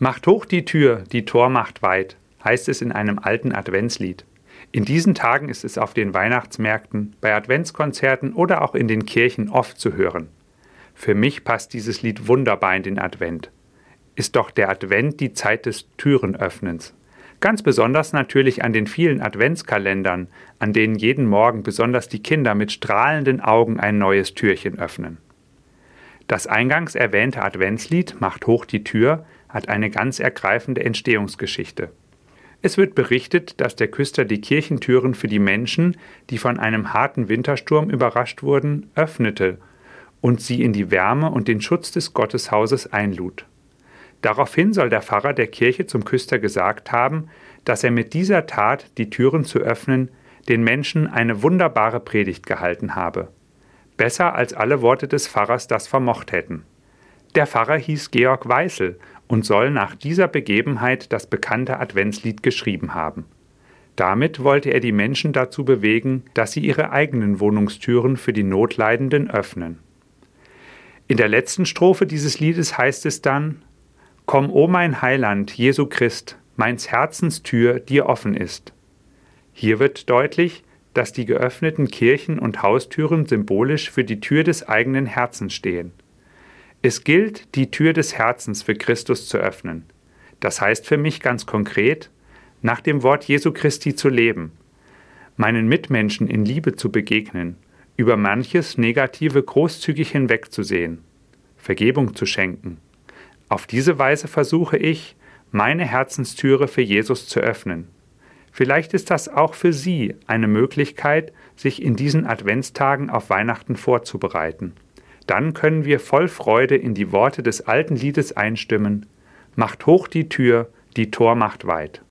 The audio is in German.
Macht hoch die Tür, die Tor macht weit, heißt es in einem alten Adventslied. In diesen Tagen ist es auf den Weihnachtsmärkten, bei Adventskonzerten oder auch in den Kirchen oft zu hören. Für mich passt dieses Lied wunderbar in den Advent. Ist doch der Advent die Zeit des Türenöffnens. Ganz besonders natürlich an den vielen Adventskalendern, an denen jeden Morgen besonders die Kinder mit strahlenden Augen ein neues Türchen öffnen. Das eingangs erwähnte Adventslied Macht hoch die Tür hat eine ganz ergreifende Entstehungsgeschichte. Es wird berichtet, dass der Küster die Kirchentüren für die Menschen, die von einem harten Wintersturm überrascht wurden, öffnete und sie in die Wärme und den Schutz des Gotteshauses einlud. Daraufhin soll der Pfarrer der Kirche zum Küster gesagt haben, dass er mit dieser Tat, die Türen zu öffnen, den Menschen eine wunderbare Predigt gehalten habe. Besser als alle Worte des Pfarrers das vermocht hätten. Der Pfarrer hieß Georg Weißel und soll nach dieser Begebenheit das bekannte Adventslied geschrieben haben. Damit wollte er die Menschen dazu bewegen, dass sie ihre eigenen Wohnungstüren für die Notleidenden öffnen. In der letzten Strophe dieses Liedes heißt es dann Komm, o mein Heiland, Jesu Christ, meins Herzens Tür dir offen ist. Hier wird deutlich, dass die geöffneten Kirchen und Haustüren symbolisch für die Tür des eigenen Herzens stehen. Es gilt, die Tür des Herzens für Christus zu öffnen. Das heißt für mich ganz konkret, nach dem Wort Jesu Christi zu leben, meinen Mitmenschen in Liebe zu begegnen, über manches Negative großzügig hinwegzusehen, Vergebung zu schenken. Auf diese Weise versuche ich, meine Herzenstüre für Jesus zu öffnen. Vielleicht ist das auch für Sie eine Möglichkeit, sich in diesen Adventstagen auf Weihnachten vorzubereiten dann können wir voll Freude in die Worte des alten Liedes einstimmen. Macht hoch die Tür, die Tor macht weit.